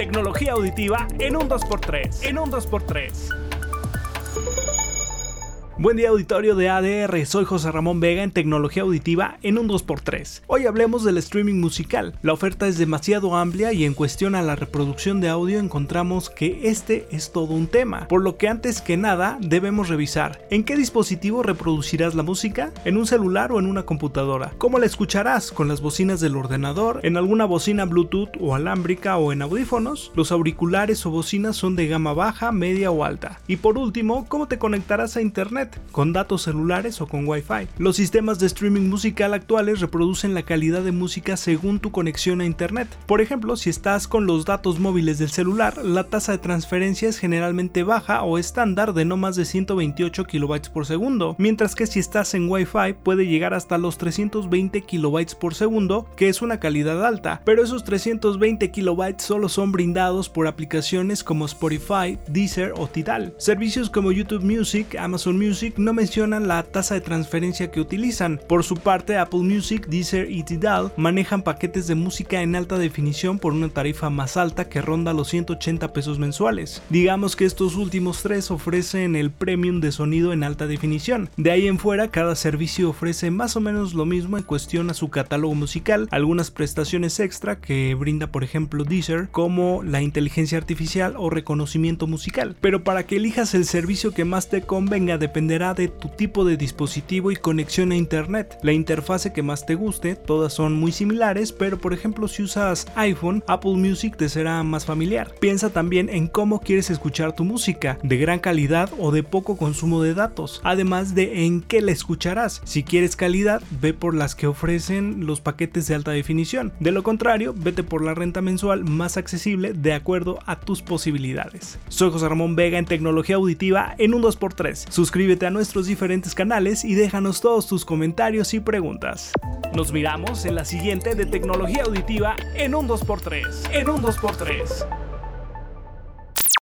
Tecnología auditiva en un 2x3. En un 2x3. Buen día auditorio de ADR, soy José Ramón Vega en Tecnología Auditiva en un 2x3. Hoy hablemos del streaming musical. La oferta es demasiado amplia y en cuestión a la reproducción de audio encontramos que este es todo un tema, por lo que antes que nada debemos revisar en qué dispositivo reproducirás la música, en un celular o en una computadora, cómo la escucharás con las bocinas del ordenador, en alguna bocina Bluetooth o alámbrica o en audífonos, los auriculares o bocinas son de gama baja, media o alta, y por último, cómo te conectarás a internet con datos celulares o con Wi-Fi. Los sistemas de streaming musical actuales reproducen la calidad de música según tu conexión a Internet. Por ejemplo, si estás con los datos móviles del celular, la tasa de transferencia es generalmente baja o estándar de no más de 128 KB por segundo, mientras que si estás en Wi-Fi puede llegar hasta los 320 KB por segundo, que es una calidad alta, pero esos 320 KB solo son brindados por aplicaciones como Spotify, Deezer o Tidal. Servicios como YouTube Music, Amazon Music, no mencionan la tasa de transferencia que utilizan. Por su parte, Apple Music, Deezer y Tidal manejan paquetes de música en alta definición por una tarifa más alta que ronda los 180 pesos mensuales. Digamos que estos últimos tres ofrecen el premium de sonido en alta definición. De ahí en fuera, cada servicio ofrece más o menos lo mismo en cuestión a su catálogo musical, algunas prestaciones extra que brinda por ejemplo Deezer, como la inteligencia artificial o reconocimiento musical. Pero para que elijas el servicio que más te convenga depende de tu tipo de dispositivo y conexión a internet. La interfase que más te guste, todas son muy similares, pero por ejemplo si usas iPhone, Apple Music te será más familiar. Piensa también en cómo quieres escuchar tu música, de gran calidad o de poco consumo de datos, además de en qué la escucharás. Si quieres calidad, ve por las que ofrecen los paquetes de alta definición. De lo contrario, vete por la renta mensual más accesible de acuerdo a tus posibilidades. Soy José Ramón Vega en Tecnología Auditiva en un 2x3. Suscríbete a nuestros diferentes canales y déjanos todos tus comentarios y preguntas. Nos miramos en la siguiente de tecnología auditiva en un 2x3. En un 2x3.